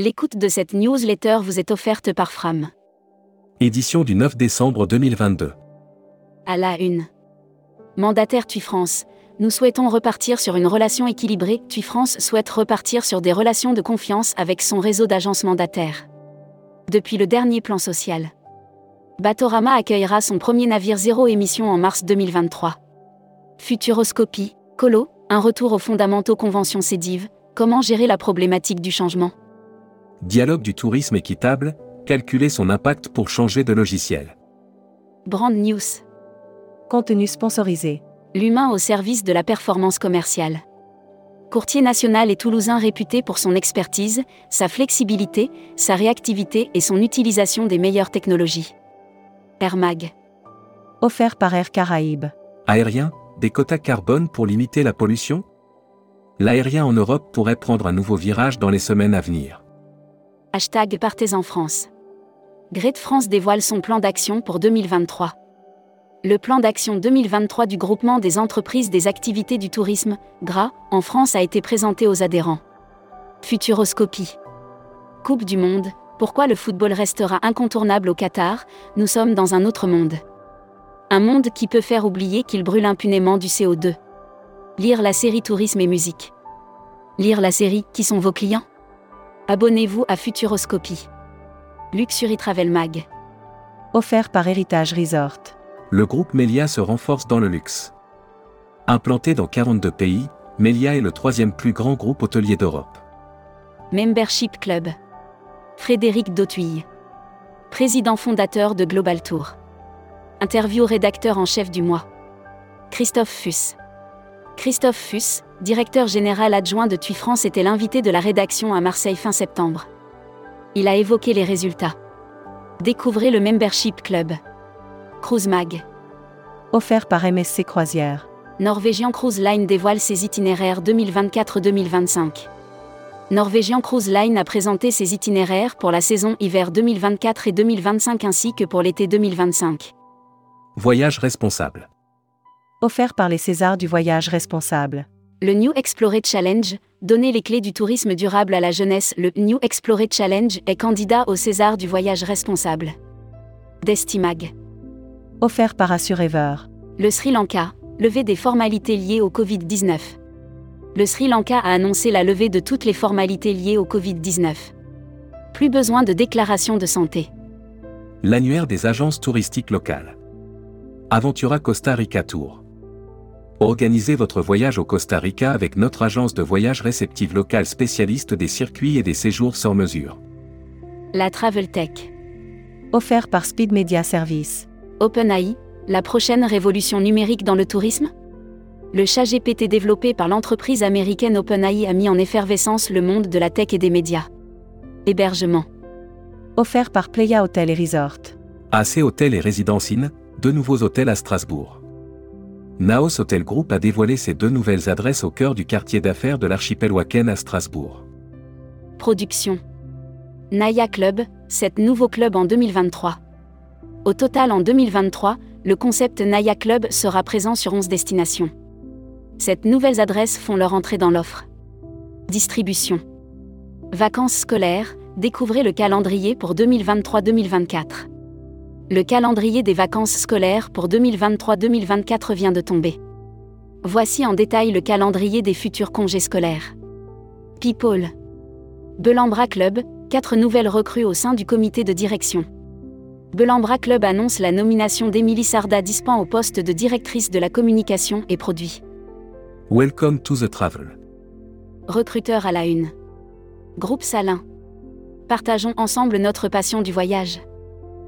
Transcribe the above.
L'écoute de cette newsletter vous est offerte par Fram. Édition du 9 décembre 2022. À la une. Mandataire TUI France. Nous souhaitons repartir sur une relation équilibrée. TUI France souhaite repartir sur des relations de confiance avec son réseau d'agences mandataires. Depuis le dernier plan social. Batorama accueillera son premier navire zéro émission en mars 2023. Futuroscopie, Colo, un retour aux fondamentaux convention CEDIV, comment gérer la problématique du changement? Dialogue du tourisme équitable, calculer son impact pour changer de logiciel. Brand News. Contenu sponsorisé. L'humain au service de la performance commerciale. Courtier national et toulousain réputé pour son expertise, sa flexibilité, sa réactivité et son utilisation des meilleures technologies. Air Mag. Offert par Air Caraïbes. Aérien, des quotas carbone pour limiter la pollution? L'aérien en Europe pourrait prendre un nouveau virage dans les semaines à venir. Hashtag Partez en France. Great France dévoile son plan d'action pour 2023. Le plan d'action 2023 du groupement des entreprises des activités du tourisme, GRA, en France a été présenté aux adhérents. Futuroscopie. Coupe du Monde, pourquoi le football restera incontournable au Qatar, nous sommes dans un autre monde. Un monde qui peut faire oublier qu'il brûle impunément du CO2. Lire la série Tourisme et musique. Lire la série Qui sont vos clients? Abonnez-vous à Futuroscopie. Luxury Travel Mag. Offert par Héritage Resort. Le groupe Melia se renforce dans le luxe. Implanté dans 42 pays, Melia est le troisième plus grand groupe hôtelier d'Europe. Membership Club. Frédéric Dautuille. Président fondateur de Global Tour. Interview rédacteur en chef du mois. Christophe Fuss. Christophe Fuss, directeur général adjoint de TUI France, était l'invité de la rédaction à Marseille fin septembre. Il a évoqué les résultats. Découvrez le Membership Club. Cruise Mag. Offert par MSC Croisière. Norwegian Cruise Line dévoile ses itinéraires 2024-2025. Norwegian Cruise Line a présenté ses itinéraires pour la saison hiver 2024 et 2025 ainsi que pour l'été 2025. Voyage responsable. Offert par les Césars du voyage responsable. Le New Explorer Challenge, donner les clés du tourisme durable à la jeunesse. Le New Explorer Challenge est candidat au César du voyage responsable. Destimag. Offert par Assurever. Le Sri Lanka, levée des formalités liées au Covid-19. Le Sri Lanka a annoncé la levée de toutes les formalités liées au Covid-19. Plus besoin de déclaration de santé. L'annuaire des agences touristiques locales. Aventura Costa Rica Tour. Organisez votre voyage au Costa Rica avec notre agence de voyage réceptive locale spécialiste des circuits et des séjours sans mesure. La Travel Tech. Offert par Speed Media Service. OpenAI, la prochaine révolution numérique dans le tourisme? Le chat GPT développé par l'entreprise américaine OpenAI a mis en effervescence le monde de la tech et des médias. Hébergement. Offert par Playa Hotel et Resort. AC Hôtel et Résidence Inn, deux nouveaux hôtels à Strasbourg. Naos Hotel Group a dévoilé ses deux nouvelles adresses au cœur du quartier d'affaires de l'archipel Wacken à Strasbourg. Production. Naya Club, sept nouveaux clubs en 2023. Au total en 2023, le concept Naya Club sera présent sur 11 destinations. Cette nouvelles adresses font leur entrée dans l'offre. Distribution. Vacances scolaires, découvrez le calendrier pour 2023-2024. Le calendrier des vacances scolaires pour 2023-2024 vient de tomber. Voici en détail le calendrier des futurs congés scolaires. People. Belambra Club, quatre nouvelles recrues au sein du comité de direction. Belambra Club annonce la nomination d'Émilie Sarda Dispan au poste de directrice de la communication et produits. Welcome to the travel. Recruteur à la une. Groupe Salin. Partageons ensemble notre passion du voyage.